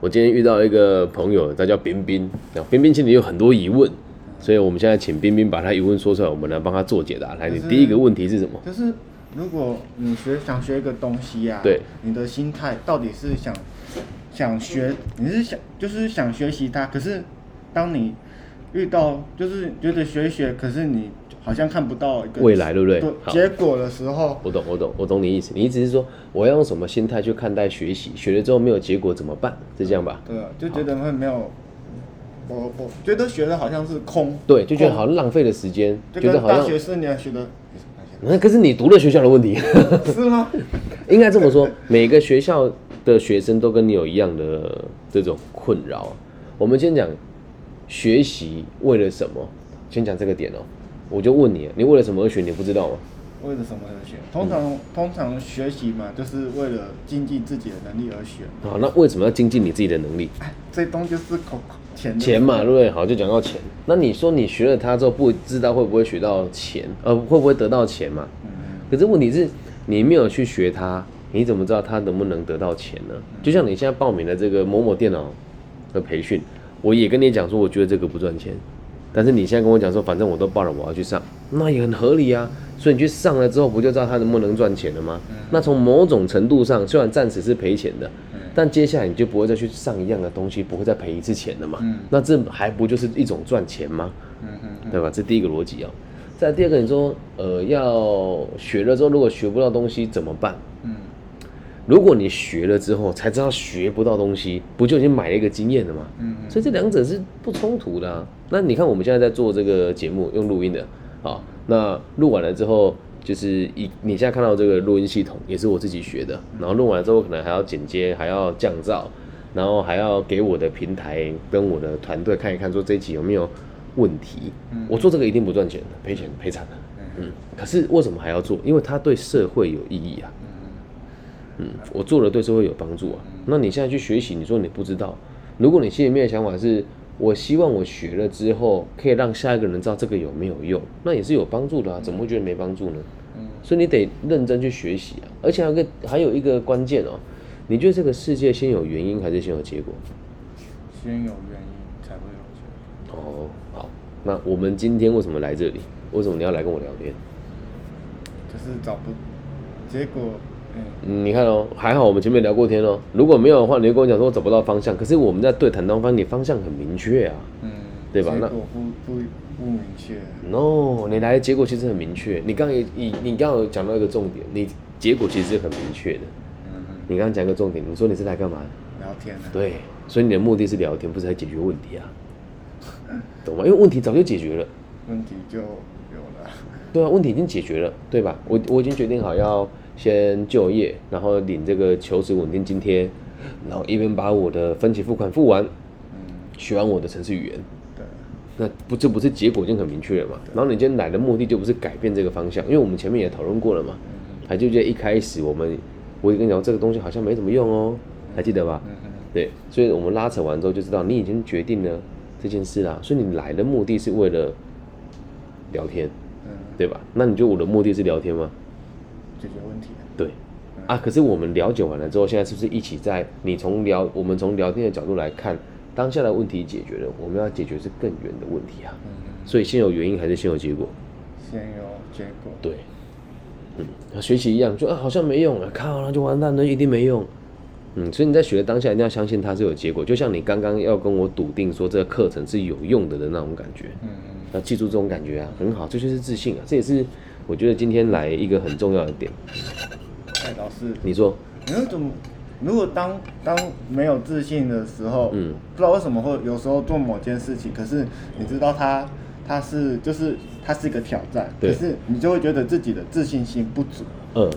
我今天遇到一个朋友，他叫冰冰，然后彬彬心里有很多疑问，所以我们现在请冰冰把他疑问说出来，我们来帮他做解答。来，你第一个问题是什么？就是如果你学想学一个东西啊，对，你的心态到底是想想学，你是想就是想学习它，可是当你遇到就是觉得学一学，可是你好像看不到一个未来对不对好结果的时候，我懂，我懂，我懂你意思。你意思是说，我要用什么心态去看待学习？学了之后没有结果怎么办？是这样吧？对啊，就觉得会没有，我我觉得学的好像是空，对，就觉得好像浪费了时间，就觉得好像大学四年学的，那可是你读了学校的问题，是吗？应该这么说，每个学校的学生都跟你有一样的这种困扰。我们先讲学习为了什么？先讲这个点哦。我就问你，你为了什么而学？你不知道吗？为了什么而学？通常、通常学习嘛，就是为了精进自己的能力而学。好，那为什么要精进你自己的能力？哎，这东西就是口钱钱嘛，对不对？好，就讲到钱。那你说你学了它之后，不知道会不会学到钱，呃，会不会得到钱嘛？嗯可是问题是，你没有去学它，你怎么知道它能不能得到钱呢？就像你现在报名的这个某某电脑的培训，我也跟你讲说，我觉得这个不赚钱，但是你现在跟我讲说，反正我都报了，我要去上，那也很合理啊。所以你去上了之后，不就知道他能不能赚钱了吗？那从某种程度上，虽然暂时是赔钱的，但接下来你就不会再去上一样的东西，不会再赔一次钱了嘛？那这还不就是一种赚钱吗？对吧？这第一个逻辑啊。再第二个，你说呃要学了之后，如果学不到东西怎么办？嗯如果你学了之后才知道学不到东西，不就已经买了一个经验了吗？嗯所以这两者是不冲突的啊。那你看我们现在在做这个节目，用录音的啊，那录完了之后，就是一你现在看到这个录音系统也是我自己学的，然后录完了之后可能还要剪接，还要降噪，然后还要给我的平台跟我的团队看一看，说这一集有没有问题。我做这个一定不赚钱的，赔钱赔惨了。嗯，可是为什么还要做？因为它对社会有意义啊。嗯，我做了对社会有帮助啊。那你现在去学习，你说你不知道，如果你心里面的想法是，我希望我学了之后可以让下一个人知道这个有没有用，那也是有帮助的啊，怎么会觉得没帮助呢？嗯所以你得认真去学习啊。而且还有一个还有一个关键哦，你觉得这个世界先有原因还是先有结果？先有原因才会有结果。哦，好，那我们今天为什么来这里？为什么你要来跟我聊天？就是找不结果，嗯，嗯，你看哦，还好我们前面聊过天哦。如果没有的话，你就跟我讲说我找不到方向。可是我们在对谈当中，你方向很明确啊。嗯，对吧那结果不不不明确。No，你来的结果其实很明确。你刚你你刚刚有讲到一个重点，你结果其实是很明确的。嗯哼，你刚刚讲一个重点，你说你是来干嘛？聊天啊。对，所以你的目的是聊天，不是来解决问题啊，懂吗？因为问题早就解决了。问题就有了。对啊，问题已经解决了，对吧？我我已经决定好要先就业，然后领这个求职稳定津贴，然后一边把我的分期付款付完，嗯，学完我的城市语言，对，那不这不是结果已经很明确了嘛？然后你今天来的目的就不是改变这个方向，因为我们前面也讨论过了嘛，还记不记得一开始我们我也跟你讲这个东西好像没什么用哦，还记得吧？对，所以我们拉扯完之后就知道你已经决定了这件事啦，所以你来的目的是为了聊天，嗯，对吧？那你觉得我的目的是聊天吗？解决问题的。对，啊，可是我们了解完了之后，现在是不是一起在你从聊我们从聊天的角度来看，当下的问题解决了，我们要解决是更远的问题啊。嗯，所以先有原因还是先有结果？先有结果。对，嗯，和学习一样，就啊好像没用啊，靠，那就完蛋了，一定没用。嗯，所以你在学的当下一定要相信它是有结果，就像你刚刚要跟我笃定说这个课程是有用的的那种感觉。嗯嗯要记住这种感觉啊，很好，这就是自信啊，这也是我觉得今天来一个很重要的点。嗯，哎，老师，你说，你说怎么？如果当当没有自信的时候，嗯不知道为什么会有时候做某件事情，可是你知道它它是就是它是一个挑战，对可是你就会觉得自己的自信心不足，嗯，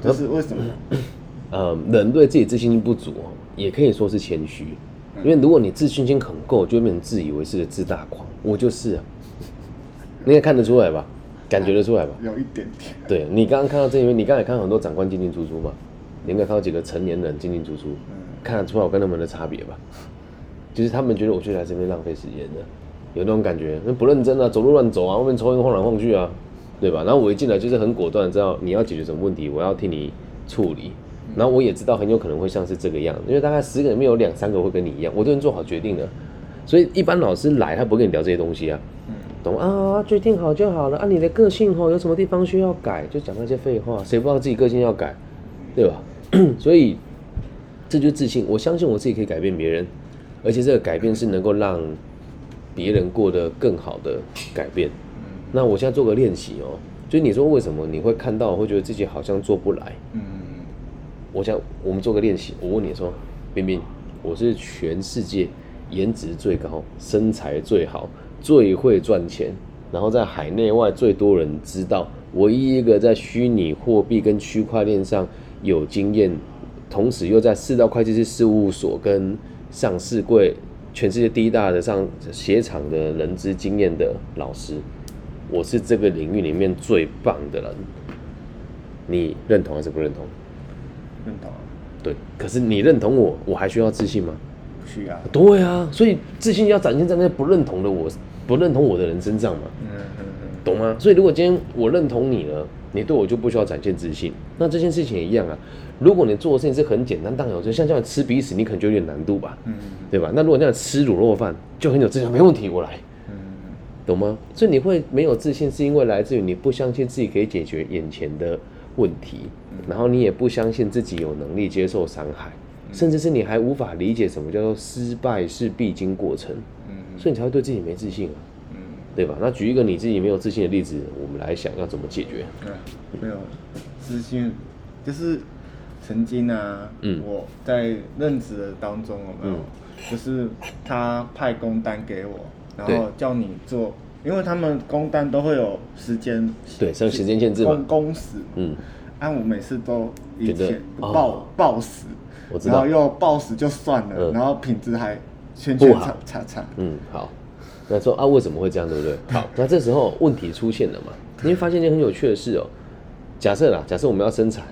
这是为什么？呃，人对自己自信心不足哦，也可以说是谦虚，因为如果你自信心很够，就会变成自以为是的自大狂。我就是啊，你也看得出来吧？感觉得出来吧？有一点点，对你刚刚看到这里面，你刚才看到很多长官进进出出嘛，你应该看到几个成年人进进出出，看得出来我跟他们的差别吧？就是他们觉得我去来这边浪费时间的，有那种感觉，那不认真啊，走路乱走啊，外面抽烟晃来晃去啊，对吧？然后我一进来就是很果断，知道你要解决什么问题，我要替你处理，然后我也知道很有可能会像是这个样，因为大概十个里面有两三个会跟你一样，我都能做好决定了。所以一般老师来，他不会跟你聊这些东西啊，懂啊？决定好就好了。啊，你的个性哦，有什么地方需要改，就讲那些废话。谁不知道自己个性要改，对吧？所以这就是自信。我相信我自己可以改变别人，而且这个改变是能够让别人过得更好的改变。那我现在做个练习哦，就是你说为什么你会看到会觉得自己好像做不来？嗯我想我们做个练习，我问你说，冰冰，我是全世界颜值最高、身材最好、最会赚钱，然后在海内外最多人知道，唯一一个在虚拟货币跟区块链上有经验，同时又在四道会计师事务所跟上市柜全世界第一大的上鞋厂的人资经验的老师，我是这个领域里面最棒的人，你认同还是不认同？认同啊，对，可是你认同我，我还需要自信吗？不需要。对啊，所以自信要展现在那些不认同的我、不认同我的人身上嘛，嗯嗯嗯，懂吗？所以如果今天我认同你了，你对我就不需要展现自信。那这件事情也一样啊。如果你做的事情是很简单，当然有，就像这样吃鼻屎，你可能就有点难度吧，嗯对吧？那如果这样吃卤肉饭，就很有自信，没问题，我来，嗯懂吗？所以你会没有自信，是因为来自于你不相信自己可以解决眼前的问题，然后你也不相信自己有能力接受伤害，甚至是你还无法理解什么叫做失败是必经过程，嗯所以你才会对自己没自信啊，嗯对吧？那举一个你自己没有自信的例子，我们来想要怎么解决。嗯，没有自信，就是曾经啊，嗯我在任职的当中有没有，嗯就是他派工单给我，然对后叫你做，因为他们工单都会有时间，对，像时间限制嘛工，工时，嗯，按我每次都以前哦报报时，我知道然后又报死就算了，嗯然后品质还圈圈不好叉叉叉，嗯，好。那说啊，为什么会这样，对不对？好，那这时候问题出现了嘛？你会发现一件很有趣的事哦。假设啦，假设我们要生产，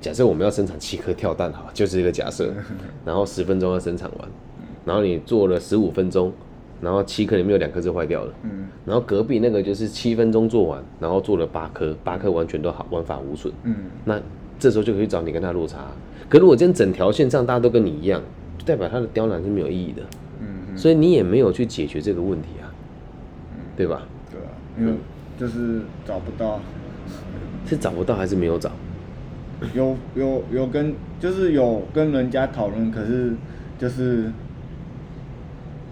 假设我们要生产七颗跳蛋，好，就是一个假设。然后十分钟要生产完，然后你做了十五分钟，然后七颗里面有两颗是坏掉了。嗯然后隔壁那个就是七分钟做完，然后做了八颗，八颗完全都好，完法无损。嗯那这时候就可以找你跟他落差。可如果今天整条线上大家都跟你一样，就代表他的刁难是没有意义的，嗯所以你也没有去解决这个问题啊，对吧？对啊，因为就是找不到。是找不到还是没有找？有有有跟就是有跟人家讨论，可是就是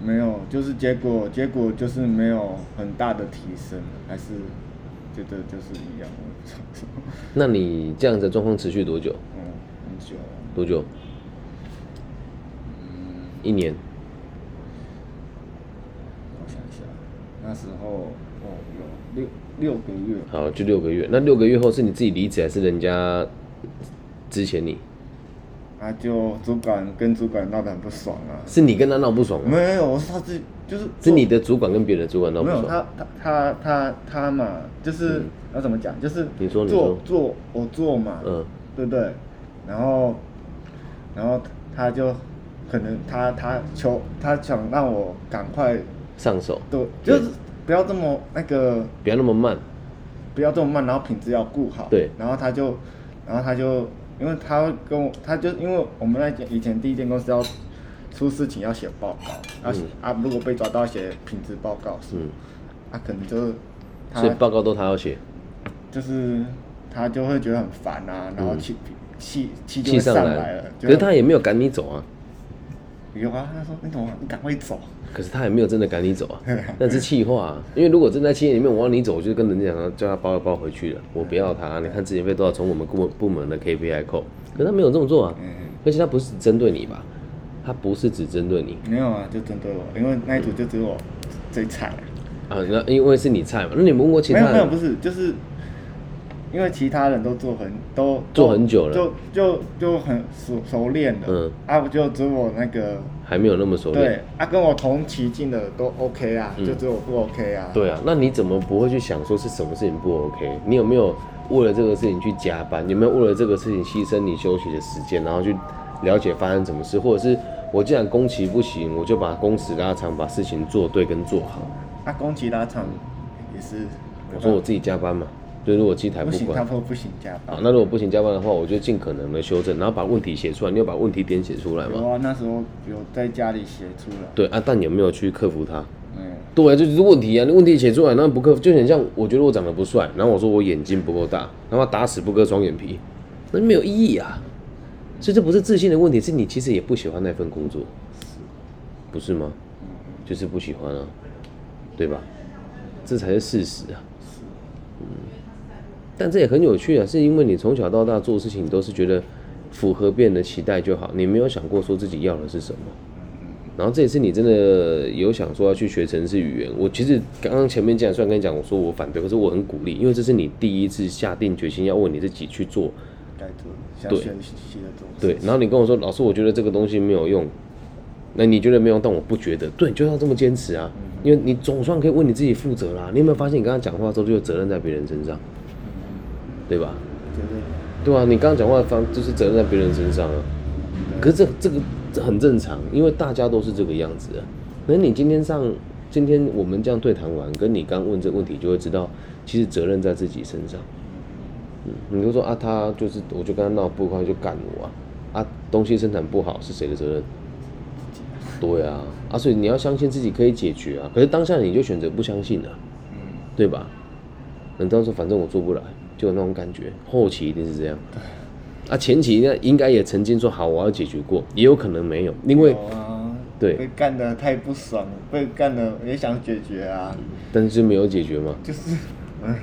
没有，就是结果结果就是没有很大的提升，还是觉得就是一样，那你这样子的状况持续多久？嗯，很久，多久？嗯，一年？我想一下，那时候哦有六六个月，好，就六个月。那六个月后是你自己离职，还是人家之前你？啊就主管跟主管闹得很不爽啊，是你跟他闹不爽吗？没有，我是他自己就是是你的主管跟别的主管闹不没有爽？他他他他他嘛，就是、嗯要怎么讲，就是你说你做做我做嘛，嗯，对不对？然后然后他就可能他他求他想让我赶快上手，对，就是不要这么那个不要那么慢。不要这么慢，然后品质要顾好。对。然后他就然后他就因为他跟我，他就因为我们那间以前第一间公司要出事情要写报告，要写、嗯啊如果被抓到写品质报告是，嗯，他可能就是他所以报告都他要写，就是他就会觉得很烦啊，然后气气气就上上来了，可是他也没有赶你走啊。有啊，他说你怎么你赶快走，可是他也没有真的赶你走啊，那是气话、啊。因为如果真在企业里面我让你走，我就跟人家讲，叫他包一包回去了，我不要他。你看之前被多少从我们部部门的 KPI 扣，可是他没有这么做啊。嗯，而且他不是只针对你吧？他不是只针对你没有啊，就针对我，因为那一组就只有我最菜啊。啊，那因为是你菜嘛。那你们问过其他人？没有没有，不是，就是因为其他人都做很都做很久了就就就很熟熟练的，嗯啊，我就只有我那个还没有那么熟练。对啊，跟我同期进的都 OK 啊，嗯就只有我不 OK 啊。对啊，那你怎么不会去想说是什么事情不 OK？你有没有为了这个事情去加班？有没有为了这个事情牺牲你休息的时间，然后去了解发生什么事？或者是我既然工期不行，我就把工时拉长，把事情做对跟做好。啊，工期拉长也是，我说我自己加班嘛，就如果机台不行，不关他，说不行加班啊，。那如果不行加班的话，我就尽可能的修正，然后把问题写出来。你有把问题点写出来吗？有啊，那时候有在家里写出来。对啊，但有没有去克服它？嗯，对啊，这就是问题啊！你问题写出来，那不克服，就很像我觉得我长得不帅，然后我说我眼睛不够大，他妈打死不割双眼皮，那没有意义啊！所以这不是自信的问题，是你其实也不喜欢那份工作，不是吗？就是不喜欢啊，对吧？这才是事实啊。嗯，但这也很有趣啊，是因为你从小到大做事情都是觉得符合别人的期待就好，你没有想过说自己要的是什么。然后这也是你真的有想说要去学城市语言，我其实刚刚前面既然虽然跟你讲，我说我反对，可是我很鼓励，因为这是你第一次下定决心要为你自己去做，该做想对学习的做。对。然后你跟我说，老师，我觉得这个东西没有用，那你觉得没有用，但我不觉得，对，你就要这么坚持啊，因为你总算可以为你自己负责啦。你有没有发现，你刚刚讲话的时候就有责任在别人身上，对吧？对啊，你刚刚讲话的方就是责任在别人身上啊。可是这这个这很正常，因为大家都是这个样子啊。那你今天上，今天我们这样对谈完，跟你刚问这个问题，就会知道，其实责任在自己身上。嗯，你就说啊，他就是，我就跟他闹不快就干我啊，啊，东西生产不好是谁的责任？对啊，啊，所以你要相信自己可以解决啊。可是当下你就选择不相信了、嗯，对吧？你到时候反正我做不来，就有那种感觉。后期一定是这样。啊，前期呢应该也曾经说好我要解决过，也有可能没有，因为对被干的太不爽了，被干的也想解决啊，但是就没有解决嘛。就是嗯，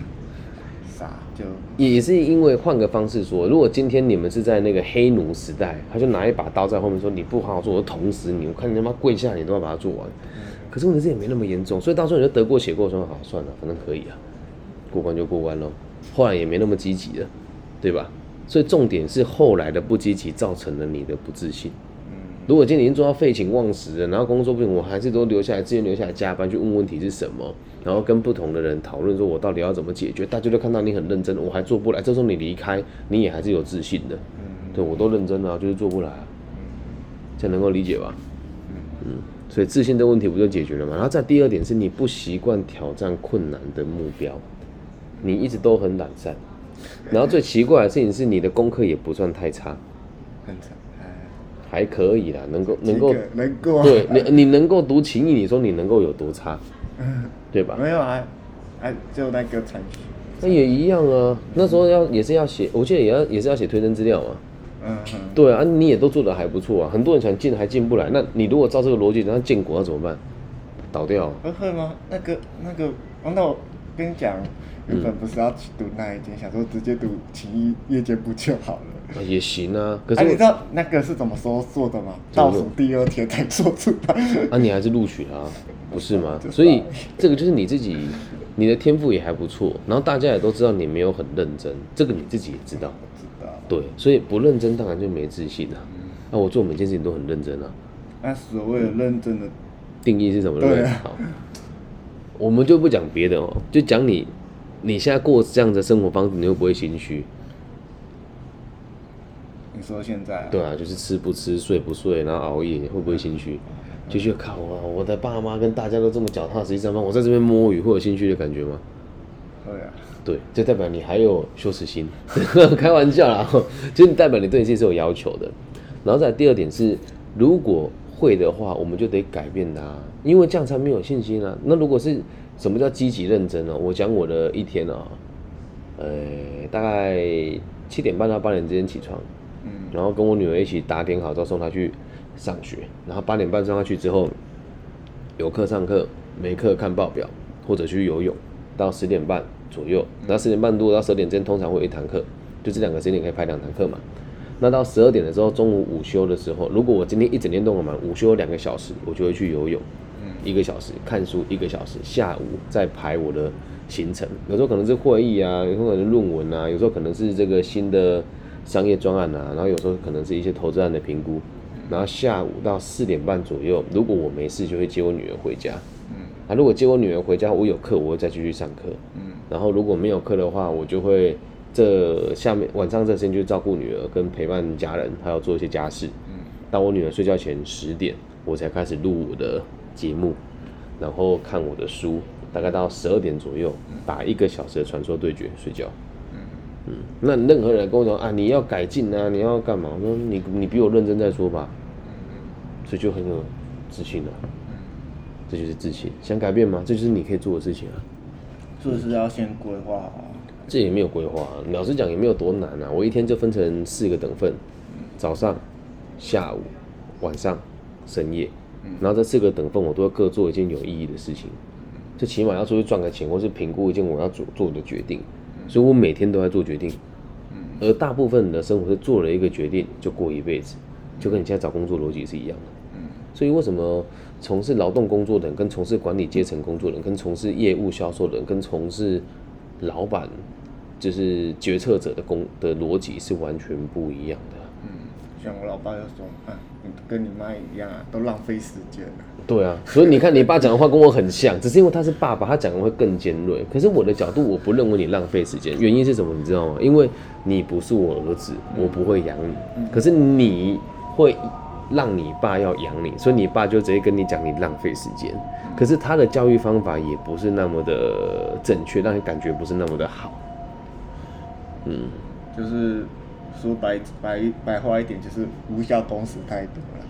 傻就也是因为换个方式说，如果今天你们是在那个黑奴时代，他就拿一把刀在后面说你不好好做，我捅死你，我看你他妈跪下你都要把它做完。可是问题是也没那么严重，所以到时候你就得过且过，说好算了，反正可以啊，过关就过关喽。后来也没那么积极了，对吧？所以重点是后来的不积极造成了你的不自信。嗯如果今天已经做到废寝忘食了，然后工作不行，我还是都留下来，自愿留下来加班去问问题是什么，然后跟不同的人讨论说我到底要怎么解决，大家都看到你很认真，我还做不来，这时候你离开，你也还是有自信的，嗯对我都认真了、就是做不来啊，这样能够理解吧？嗯，所以自信的问题不就解决了吗？然后再第二点是你不习惯挑战困难的目标，你一直都很懒散，然后最奇怪的事情是你的功课也不算太差，很差，哎，还可以啦，能够能够能够，对你，你能够读情义，你说你能够有多差，对吧？没有啊，啊，就那个程序，那也一样啊。那时候要也是要写，我记得也要也是要写推甄资料嘛。嗯，对啊，你也都做的还不错啊。很多人想进还进不来，那你如果照这个逻辑，那建国要怎么办？倒掉啊、不会吗？那个那个，哦那我跟你讲，原本不是要去读那一间，想说直接读勤益夜间部就好了。啊也行啊。可啊，你知道那个是怎么说做的吗？倒数第二天才做出来。啊，你还是录取了啊，不是吗就？是所以这个就是你自己，你的天赋也还不错，然后大家也都知道你没有很认真，这个你自己也知道。我知道。对，所以不认真当然就没自信啊。那、我做每件事情都很认真啊。那所谓的认真的，定义是什么？对啊好，我们就不讲别的哦，就讲你，你现在过这样的生活方式，你会不会心虚？你说现在、啊？对啊，就是吃不吃，睡不睡，然后熬夜，会不会心虚？就觉得靠啊，我的爸妈跟大家都这么脚踏实地上班，我在这边摸鱼，会有心虚的感觉吗？会啊。对，就代表你还有羞耻心，开玩笑啦，就是代表你对你自己是有要求的。然后再第二点是，如果会的话，我们就得改变它，因为这样才没有信心啊。那如果是什么叫积极认真呢？我讲我的一天啊，呃，大概七点半到八点之间起床，嗯。然后跟我女儿一起打点好之后送她去上学，然后八点半送她去之后，有课上课，没课看报表或者去游泳，到十点半左右，然后十点半多到十点之间通常会有一堂课，就这两个时间可以排两堂课嘛。那到十二点的时候，中午午休的时候，如果我今天一整天都很忙，午休两个小时，我就会去游泳，一个小时看书一个小时，下午再排我的行程。有时候可能是会议啊，有时候可能是论文啊，有时候可能是这个新的商业专案啊，然后有时候可能是一些投资案的评估。然后下午到四点半左右，如果我没事，就会接我女儿回家。嗯啊，如果接我女儿回家，我有课，我会再继续上课。嗯然后如果没有课的话，我就会这下面晚上这时间就照顾女儿跟陪伴家人，还有做一些家事。嗯到我女儿睡觉前十点，我才开始录我的节目，然后看我的书，大概到十二点左右打一个小时的传说对决睡觉。嗯，那任何人跟我讲啊，你要改进啊，你要干嘛？我说你你比我认真再说吧。所以就很有自信了。这就是自信。想改变吗？这就是你可以做的事情啊。是不是要先规划好？这也没有规划、老实讲也没有多难啊。我一天就分成四个等份，早上、下午、晚上、深夜。然后这四个等份我都要各做一件有意义的事情，就起码要出去赚个钱，或是评估一件我要做做的决定。所以我每天都在做决定。而大部分人的生活是做了一个决定就过一辈子，就跟你现在找工作逻辑是一样的。所以为什么从事劳动工作的人，跟从事管理阶层工作的人，跟从事业务销售的人，跟从事老板，就是决策者的工的逻辑是完全不一样的。嗯，像我老爸要说，跟你妈一样啊，都浪费时间了。对啊，所以你看你爸讲的话跟我很像，只是因为他是爸爸，他讲的会更尖锐。可是我的角度，我不认为你浪费时间，原因是什么？你知道吗？因为你不是我儿子，我不会养你，可是你会让你爸要养你，所以你爸就直接跟你讲你浪费时间。可是他的教育方法也不是那么的正确，让你感觉不是那么的好。嗯，就是说白白白话一点，就是无效工时太多了。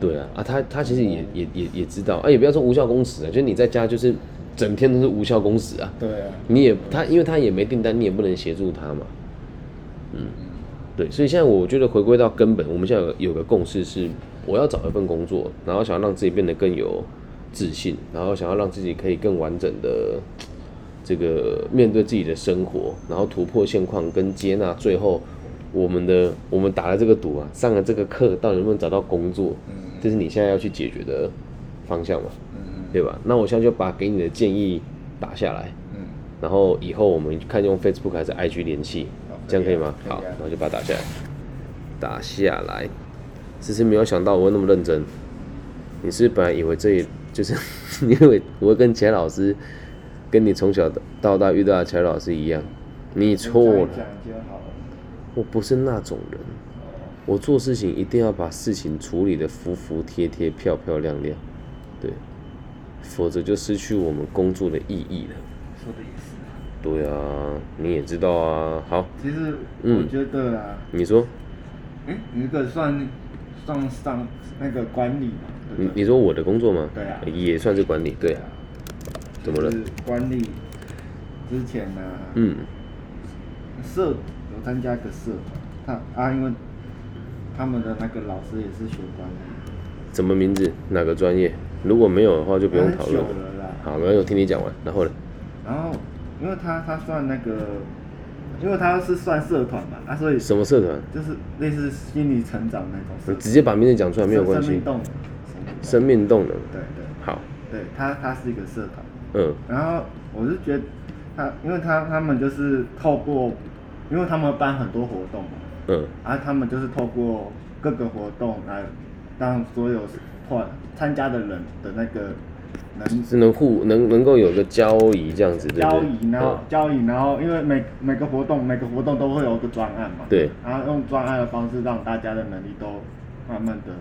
对啊，啊，他他其实也也也也知道，啊，也不要说无效工时啊，就是你在家就是整天都是无效工时啊。对啊，你也他，因为他也没订单，你也不能协助他嘛。嗯，对，所以现在我觉得回归到根本，我们现在有个有个共识是，我要找一份工作，然后想要让自己变得更有自信，然后想要让自己可以更完整的这个面对自己的生活，然后突破现况跟接纳最后我们的我们打了这个赌啊，上了这个课，到底能不能找到工作，这是你现在要去解决的方向嘛，对吧？那我现在就把给你的建议打下来，嗯，然后以后我们看用 Facebook 还是 IG 联系，这样可以吗？好，然后就把它打下来，打下来。只是没有想到我会那么认真。你是不是本来以为这里就是 因为我会跟其他老师，跟你从小到大遇到的其他老师一样，你错了。我不是那种人，我做事情一定要把事情处理的服服帖帖、漂漂亮亮，对，否则就失去我们工作的意义了。说的也是。对啊，你也知道啊。好，其实嗯我觉得啊，你说，哎、你这个算算上那个管理？你你说我的工作吗？对啊也算是管理，对啊。怎么了管理之前呢、嗯，社有参加一个社团，他啊，因为他们的那个老师也是学管理，什么名字？哪个专业？如果没有的话，就不用讨论了好，没关系，我听你讲完。然后呢？然后因为他他算那个，因为他是算社团嘛，啊，所以什么社团？就是类似心理成长那种社，你直接把名字讲出来没有关系生命。动能，生命动能。对对好，对，他他是一个社团。嗯然后我是觉得他，因为他他们就是透过，因为他们办很多活动嘛，嗯。啊，他们就是透过各个活动来让所有团参加的人的那个能是能互能能够有个交易这样子，对不对？交易，然后嗯交易，然后因为每每个活动每个活动都会有个专案嘛，对，然后用专案的方式让大家的能力都慢慢的，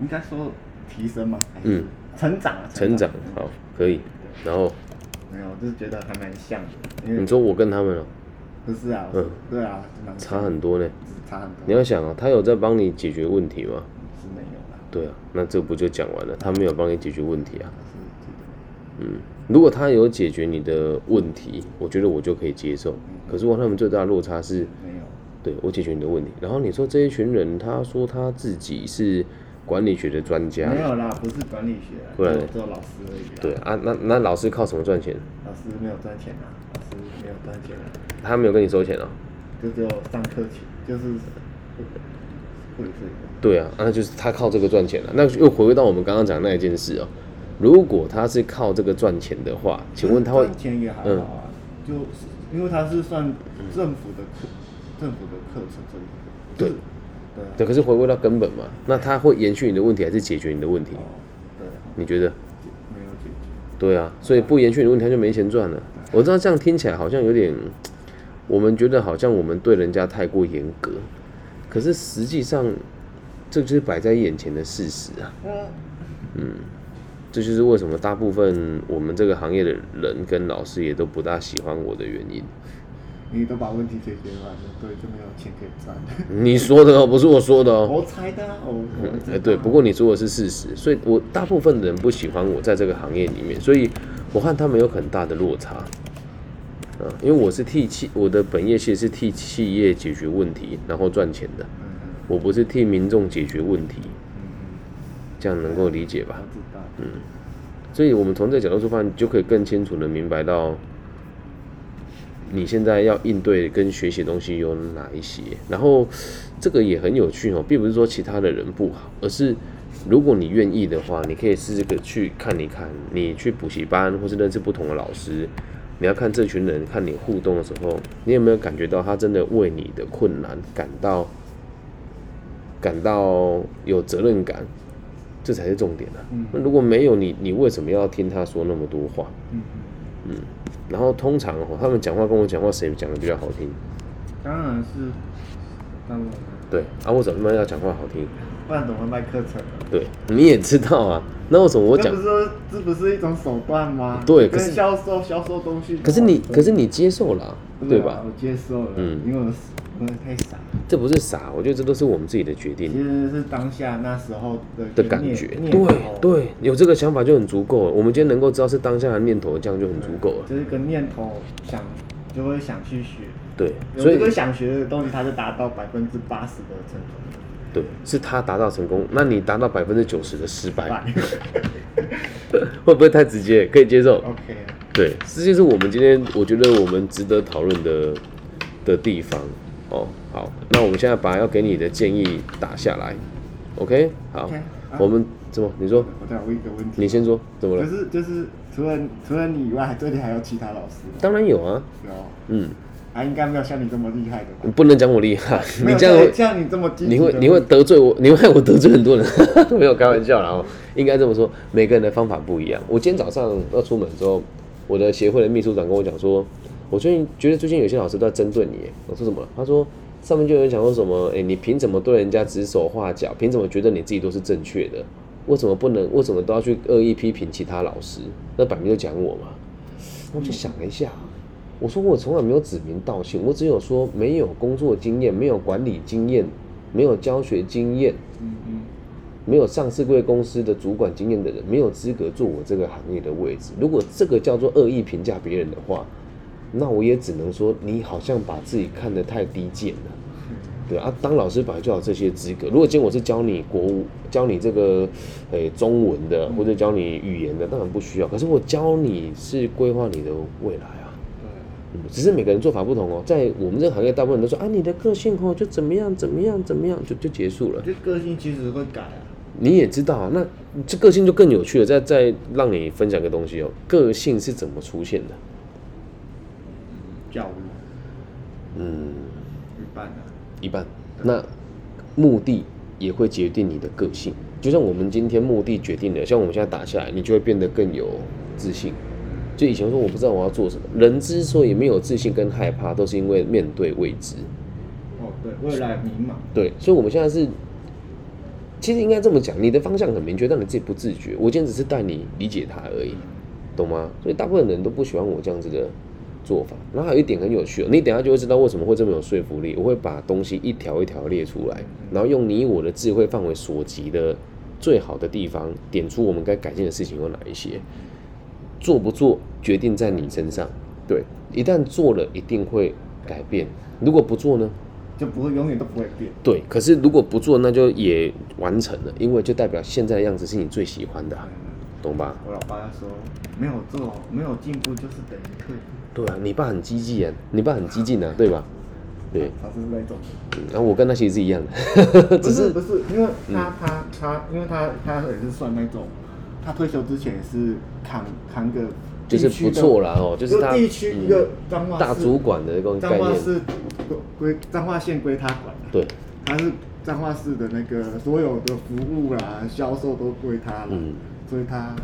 应该说提升嘛，还是嗯，成长啊，成长。好可以。然后没有，就是觉得还蛮像的，因为你说我跟他们哦，不是啊，嗯对啊，差很多呢。差很多，你要想啊，他有在帮你解决问题吗？是没有啦，对啊，那这不就讲完了？他没有帮你解决问题啊。是嗯，如果他有解决你的问题，我觉得我就可以接受。可是我他们最大的落差是，没有，对我解决你的问题，然后你说这一群人，他说他自己是管理学的专家没，有啦，不是管理学啊，不然呢只有只有老师而已，对啊，那那老师靠什么赚钱？老师没有赚钱啊，老师没有赚钱啊，他没有跟你收钱啊？就只有上课钱，就是。对啊，那就是他靠这个赚钱了。那又回归到我们刚刚讲的那一件事哦、如果他是靠这个赚钱的话，请问他会钱也还好啊，就是因为他是算政府的课，政府的课程这里，对就是对可是回归到根本嘛，那他会延续你的问题，还是解决你的问题？哦，对啊，你觉得？没有解决，对啊，所以不延续你的问题，他就没钱赚了。我知道这样听起来好像有点，我们觉得好像我们对人家太过严格，可是实际上这就是摆在眼前的事实啊。嗯，这就是为什么大部分我们这个行业的人跟老师也都不大喜欢我的原因。你都把问题解决完了，对，就没有钱可以赚。你说的哦，不是我说的哦。我猜的啊，我哎，道对，不过你说的是事实，所以我大部分的人不喜欢我在这个行业里面，所以我和他们有很大的落差。嗯，因为我是替企，我的本业其实是替企业解决问题，然后赚钱的，嗯我不是替民众解决问题，嗯这样能够理解嗯，吧。嗯，所以我们从这个角度出发，你就可以更清楚的明白到，你现在要应对跟学习的东西有哪一些。然后这个也很有趣哦，并不是说其他的人不好，而是如果你愿意的话，你可以试着去看一看，你去补习班或是认识不同的老师。你要看这群人，看你互动的时候，你有没有感觉到他真的为你的困难感到感到有责任感？这才是重点啊。那如果没有你，你为什么要听他说那么多话？嗯嗯，然后通常哦，他们讲话跟我讲话，谁讲的比较好听？当然是，当然了，对啊，为什么他们要讲话好听？不然怎么会卖课程呢？对，你也知道啊。那为什么我讲这不？是说这不是一种手段吗？对可是销售销售东西。可是你，可是你接受了啊、对吧？啊我接受了，嗯因为我是我太傻。这不是傻，我觉得这都是我们自己的决定其实是当下那时候的的感念觉。对对，有这个想法就很足够了。我们今天能够知道是当下的念头，这样就很足够了。就是一个念头想就会想去学，对，所以个想学的东西，它就达到百分之八十的成功对，是他达到成功，那你达到百分之九十的失败，会不会太直接？可以接受？OK，对，这就是我们今天我觉得我们值得讨论的的地方哦。好，那我们现在把要给你的建议打下来，OK？好我们怎么？你说，我再问一个问题，你先说，怎么就了？是就是除了除了你以外，这里还有其他老师？当然有啊，有，嗯，啊，应该没有像你这么厉害的吧？你不能讲我厉害，没有你这样会像像你这么积极你会你会得罪我，你会害我得罪很多人，没有开玩笑啦哦，应该这么说，每个人的方法不一样。我今天早上要出门之后，我的协会的秘书长跟我讲说，我最近觉得最近有些老师都在针对你耶。我说什么了？他说上面就有人讲说什么，哎、你凭什么对人家指手画脚？凭什么觉得你自己都是正确的？为什么不能？为什么都要去恶意批评其他老师？那摆明就讲我嘛。我就想了一下，我说我从来没有指名道姓，我只有说没有工作经验，没有管理经验，没有教学经验，嗯嗯，没有上市贵公司的主管经验的人，没有资格做我这个行业的位置。如果这个叫做恶意评价别人的话，那我也只能说你好像把自己看得太低贱了。对啊，当老师本来就有这些资格。如果今天我是教你国务，教你这个诶、中文的，或者教你语言的，当然不需要。可是我教你是规划你的未来啊。对，嗯，只是每个人做法不同哦。在我们这个行业，大部分人都说啊，你的个性哦就怎么样怎么样怎么样，就就结束了。这个性其实会改啊。你也知道啊，那这个性就更有趣了。再再让你分享个东西哦，个性是怎么出现的？教育嗯，一半的，一半。那目的也会决定你的个性。就像我们今天目的决定了，像我们现在打下来，你就会变得更有自信。就以前说我不知道我要做什么，人之所以没有自信跟害怕，都是因为面对未知。哦对，未来迷茫，对，所以我们现在是，其实应该这么讲，你的方向很明确，但你自己不自觉。我今天只是带你理解它而已，懂吗？所以大部分人都不喜欢我这样子的做法。然后还有一点很有趣哦，你等下就会知道为什么会这么有说服力。我会把东西一条一条列出来，然后用你我的智慧范围所及的最好的地方，点出我们该改进的事情有哪一些。做不做决定在你身上，对，一旦做了一定会改变。如果不做呢？就不会永远都不会变。对，可是如果不做，那就也完成了，因为就代表现在的样子是你最喜欢的啊、懂吧？我老爸说，没有做，没有进步就是等于退步。对啊，你爸很激进啊，你爸很激进啊，对吧？对，他是那种，嗯然后我跟他其实是一样的，不只是是不是，因为他他他，因为他他也是算那种，他退休之前也是扛扛个就是不错啦哦，就是他地区一个彰化市大主管的这种概念，彰化市归彰化县归他管的，对，他是彰化市的那个所有的服务啦、销售都归他了，嗯。所以他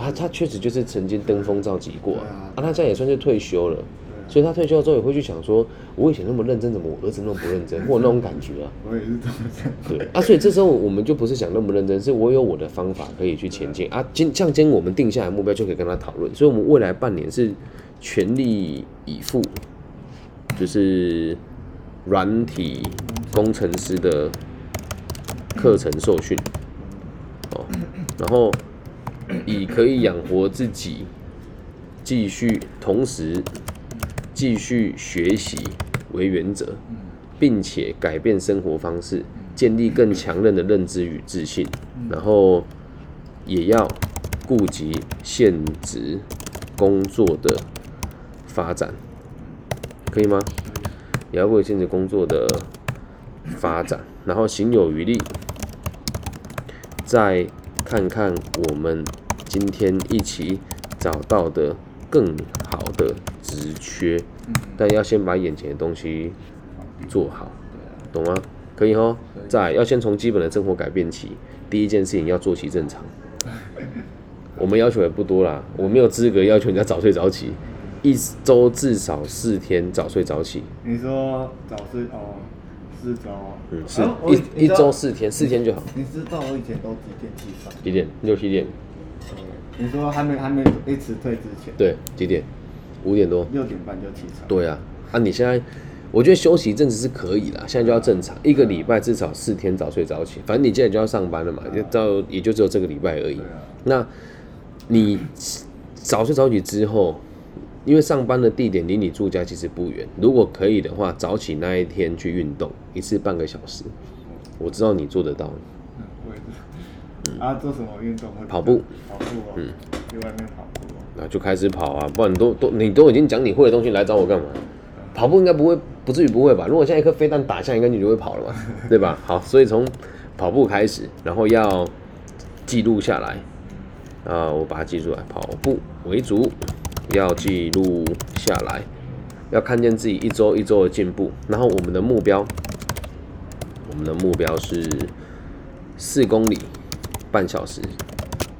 他他确实就是曾经登峰造极过啊对啊，啊，他现在也算是退休了，啊所以他退休之后也会去想说，我以前那么认真，怎么我儿子那么不认真，或那种感觉啊。我也是这么想。对啊，所以这时候我们就不是想那么认真，是我有我的方法可以去前进啊。今像今天我们定下来目标，就可以跟他讨论。所以，我们未来半年是全力以赴，就是软体工程师的课程受训，哦，然后以可以养活自己，继续同时继续学习为原则，并且改变生活方式，建立更强韧的认知与自信，然后也要顾及现职工作的发展，可以吗？也要为现职工作的发展，然后行有余力，再看看我们今天一起找到的更好的职缺，但要先把眼前的东西做好，懂吗？可以哦。在要先从基本的生活改变起，第一件事情要作息正常。我们要求也不多啦，我没有资格要求人家早睡早起，一周至少四天早睡早起。你说早睡哦，四周，嗯，是啊一一周四天，四天就好。你知道我以前都几点起床？几点？六七点？你说还没还没一辞退之前，对，几点？五点多。六点半就起床。对啊，啊，你现在，我觉得休息一阵子是可以啦，现在就要正常，一个礼拜至少四天早睡早起，反正你现在就要上班了嘛，就到也就只有这个礼拜而已。那你早睡早起之后，因为上班的地点离你住家其实不远，如果可以的话，早起那一天去运动一次半个小时，我知道你做得到。嗯，我也是。啊，做什么运动会？跑步。跑步哦。嗯。去外面跑步哦。那就开始跑啊，不然你都都你都已经讲你会的东西来找我干嘛？跑步应该不会，不至于不会吧？如果现在一颗飞弹打下，应该你就会跑了嘛，对吧？好，所以从跑步开始，然后要记录下来啊，我把它记住来，跑步为主，要记录下来，要看见自己一周一周的进步，然后我们的目标，我们的目标是四公里半小时，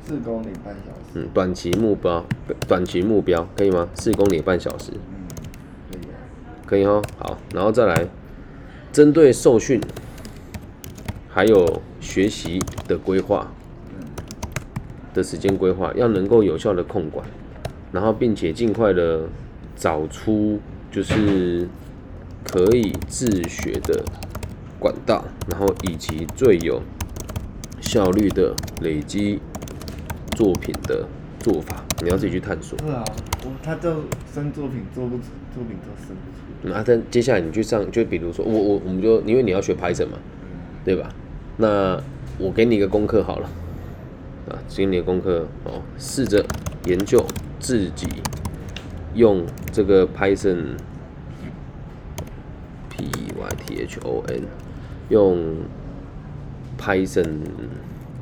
四公里半小时。嗯，短期目标，短期目标可以吗？四公里半小时，嗯，可以啊。可以哦。好，然后再来，针对受训还有学习的规划的时间规划，要能够有效的控管，然后并且尽快的找出就是可以自学的管道，然后以及最有效率的累积作品的做法，你要自己去探索。是啊，我他就生作品做不出，作品都生不出。那但接下来你去上，就比如说我我我们就因为你要学 Python 嘛，对吧？那我给你一个功课好了，啊，给你的功课哦，试着研究自己用这个 Python P Y T H O N 用 Python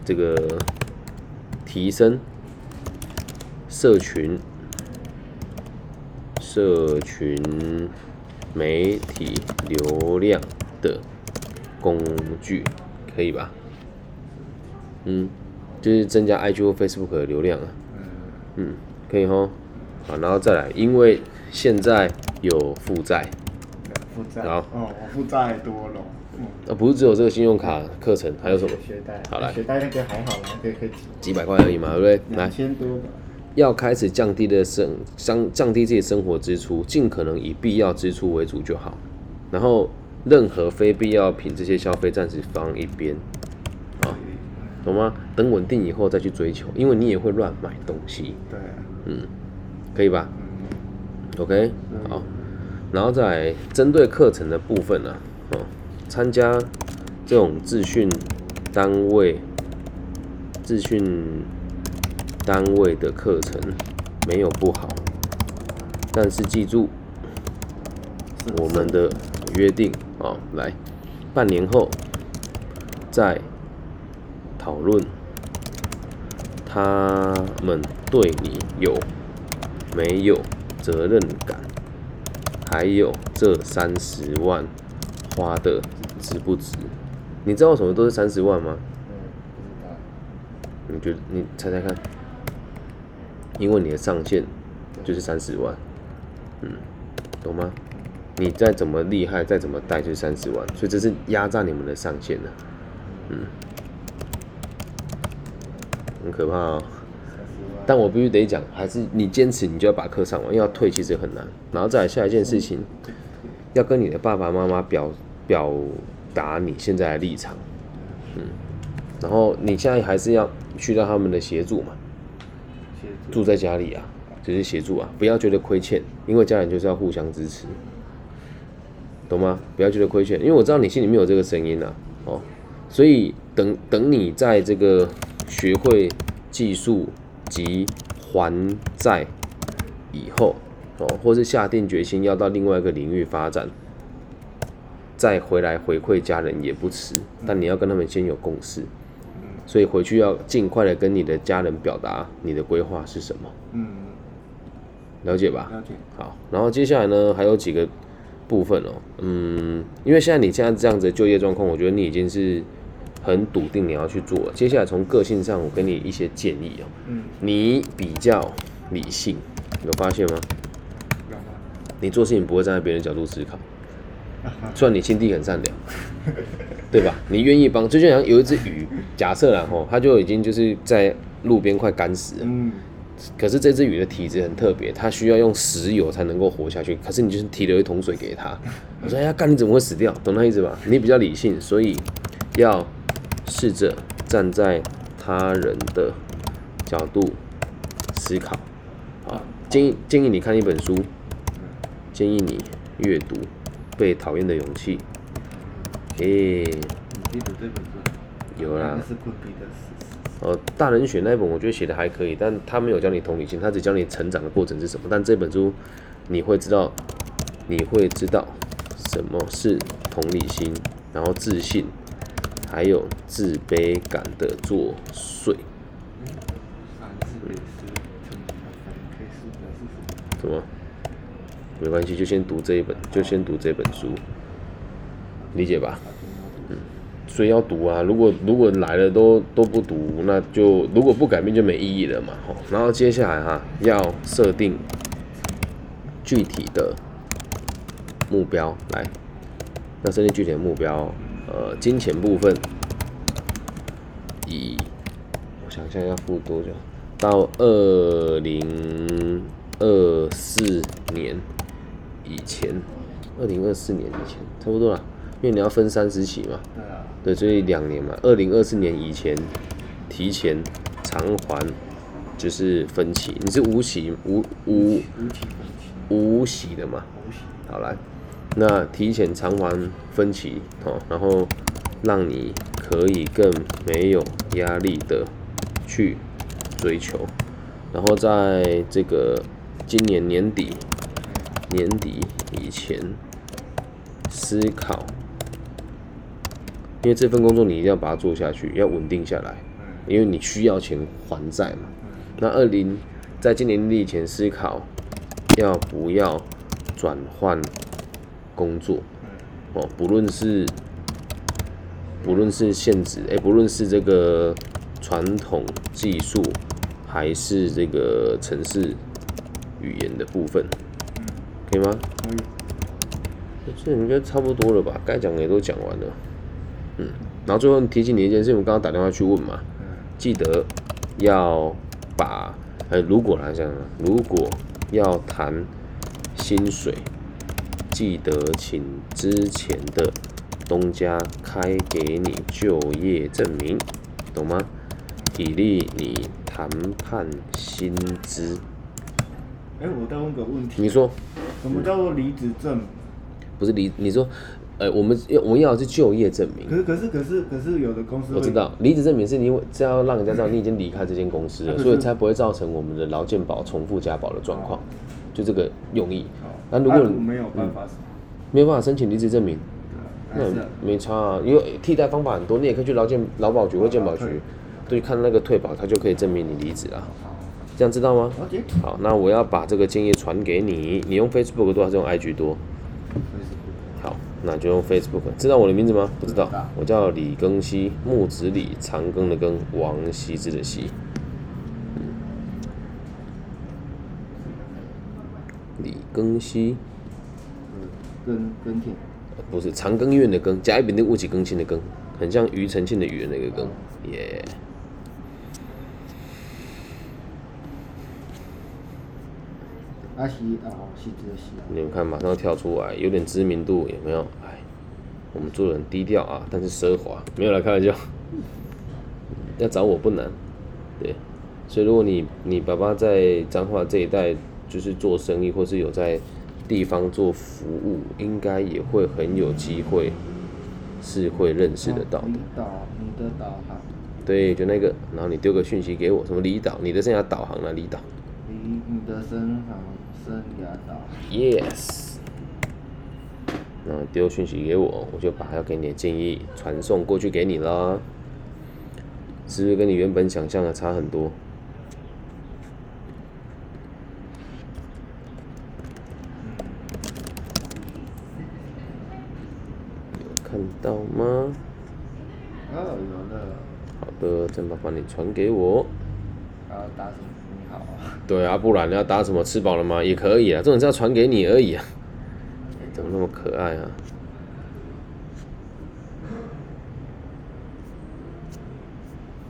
这个提升社群社群媒体流量的工具，可以吧？嗯，就是增加 IG 或 Facebook 的流量啊。嗯，可以吼。好，然后再来，因为现在有负债，负债。好哦，我负债多了。嗯。啊，不是只有这个信用卡课程，还有什么？学贷。好来学贷那个还好啦，可以可以。几百块而已嘛，对不对？来两，千多吧。要开始降低的生降降低自己生活支出，尽可能以必要支出为主就好。然后任何非必要品这些消费暂时放一边，啊，懂吗？等稳定以后再去追求，因为你也会乱买东西，对啊。嗯，可以吧？OK，好，然后再针对课程的部分呢、哦，参加这种自训单位、自训单位的课程没有不好，但是记住我们的约定啊、哦，来，半年后再讨论他们对你有没有责任感，还有这三十万花的值不值？你知道什么都是三十万吗？嗯。你觉得你猜猜看？因为你的上限就是三十万，嗯，懂吗？你再怎么厉害，再怎么带，就是三十万，所以这是压榨你们的上限了，嗯，很可怕哦。但我必须得讲，还是你坚持，你就要把课上完，要退其实很难。然后再来下一件事情，要跟你的爸爸妈妈表表达你现在的立场，嗯，然后你现在还是要需要他们的协助嘛，住在家里啊，就是协助啊，不要觉得亏欠，因为家人就是要互相支持，懂吗？不要觉得亏欠，因为我知道你心里面有这个声音啊，哦，所以等等你在这个学会技术及还债以后，哦，或是下定决心要到另外一个领域发展，再回来回馈家人也不迟，但你要跟他们先有共识。所以回去要尽快的跟你的家人表达你的规划是什么，嗯，了解吧？了解。好，然后接下来呢还有几个部分哦，嗯，因为现在你现在这样子的就业状况，我觉得你已经是很笃定你要去做。接下来从个性上，我给你一些建议哦，嗯，你比较理性，有发现吗？你做事情不会站在别人角度思考，虽然你心地很善良，对吧？你愿意帮，就像有一只鱼，假设然后它就已经就是在路边快干死了，嗯，可是这只鱼的体质很特别，它需要用石油才能够活下去。可是你就是提了一桶水给它，我说哎呀，干你怎么会死掉？懂那意思吧？你比较理性，所以要试着站在他人的角度思考。啊，建议建议你看一本书，建议你阅读《被讨厌的勇气》。诶、你记得这本书？有啦。呃，大人选那一本我觉得写的还可以，但他没有教你同理心，他只教你成长的过程是什么。但这本书你会知道，你会知道什么是同理心，然后自信，还有自卑感的作祟。什么？没关系，就先读这一本，就先读这本书，理解吧？嗯所以要读啊！如果如果来了都都不读，那就如果不改变就没意义了嘛。吼，然后接下来哈、要设定具体的目标来，要设定具体的目标。呃，金钱部分以我想一下要付多久，到二零二四年以前，二零二四年以前差不多啦，因为你要分三十期嘛。对啊，对，所以两年嘛，二零二四年以前提前偿还就是分期，你是无息无无无期分期，无息的嘛？好来，那提前偿还分期哦，然后让你可以更没有压力的去追求，然后在这个今年年底年底以前思考，因为这份工作你一定要把它做下去，要稳定下来，因为你需要钱还债嘛。那二零在今年年底以前思考要不要转换工作哦，不论是不论是限制，哎、不论是这个传统技术，还是这个城市语言的部分，可以吗？可以。这应该差不多了吧？该讲的也都讲完了，嗯，然后最后提醒你一件事，我刚刚打电话去问嘛，记得要把，呃，如果来讲，如果要谈薪水，记得请之前的东家开给你就业证明，懂吗？以利你谈判薪资。哎、我再问个问题，你说什么叫做离职证？不是离？你说，呃，我们要我们要的是就业证明可。是可是可是可是有的公司我知道，离职证明是你是要让人家知道你已经离开这间公司了，所以才不会造成我们的劳健保重复加保的状况，就这个用意。好那如果你啊没有办法，没有办法申请离职证明，那没差啊，因为替代方法很多，你也可以去劳健劳保局或健保局，对，看那个退保，它就可以证明你离职了。这样知道吗？好，那我要把这个建议传给你，你用 Facebook 多还是用 IG 多？好，那就用 Facebook。知道我的名字吗？不知道不知道，我叫李庚希，木子李，长庚的庚，王羲之的羲。嗯李庚希，耕耕田，不是长庚医院的庚，甲乙丙丁戊己庚辛的庚，很像庾澄庆的庾的那个庚，耶、啊是啊吼，是这个是啊，你们看，马上跳出来，有点知名度，有没有？哎，我们做人低调啊，但是奢华，没有来开玩笑。要找我不难，对。所以如果你你爸爸在彰化这一带就是做生意，或是有在地方做服务，应该也会很有机会是会认识得到的。离岛，你的导航，对，就那个，然后你丢个讯息给我，什么离岛，你的生涯导航了，离岛离你的生航生涯导航，，yes。然后丢讯息给我，我就把要给你的建议传送过去给你啦。是不是跟你原本想象的差很多？看到吗？哦有了，好的，再麻烦你传给我。然后打什么你好啊，对啊，不然你要打什么？吃饱了吗？也可以啊，这种是要传给你而已啊。哎怎么那么可爱啊？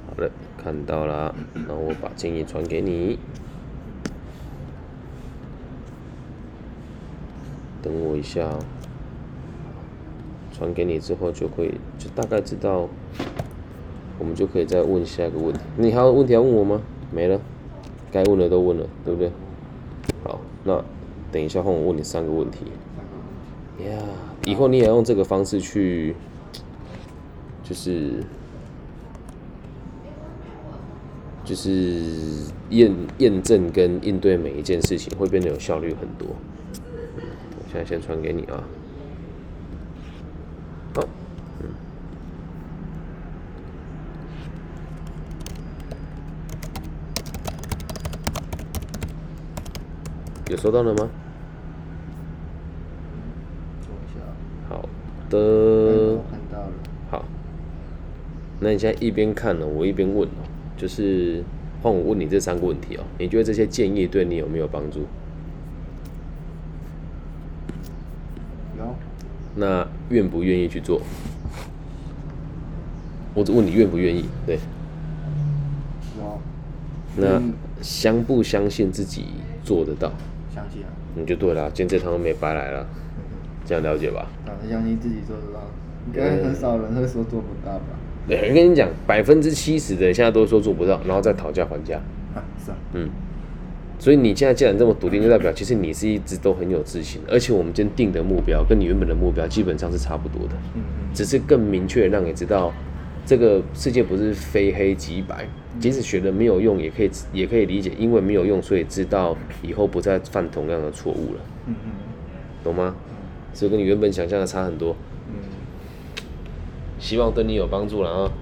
好了，看到了，然后我把建议传给你。等我一下哦，传给你之后就会就大概知道，我们就可以再问下一个问题。你还有问题要问我吗？没了。该问的都问了，对不对？好，那等一下换我问你三个问题。呀、以后你也要用这个方式去，就是就是验验证跟应对每一件事情，会变得有效率很多。我现在先传给你啊。好，嗯。有收到了吗？好嗯的，看到了，好。那你现在一边看呢，我一边问哦，就是换我问你这三个问题哦，你觉得这些建议对你有没有帮助？有，那愿不愿意去做？我只问你愿不愿意，对。有，那嗯相不相信自己做得到？相信啊，你就对了，今天这趟都没白来了，这样了解吧？当然相信自己做得到，应该很少人会说做不到吧？对，我跟你讲，百分之七十的人现在都说做不到，然后再讨价还价。啊，是啊，嗯，所以你现在既然这么笃定，就代表其实你是一直都很有自信，而且我们今天定的目标跟你原本的目标基本上是差不多的，嗯嗯，只是更明确让你知道，这个世界不是非黑即白，即使学了没有用，也可以也可以理解，因为没有用，所以知道以后不再犯同样的错误了，嗯嗯懂吗？所以跟你原本想象的差很多，嗯，希望对你有帮助了啊。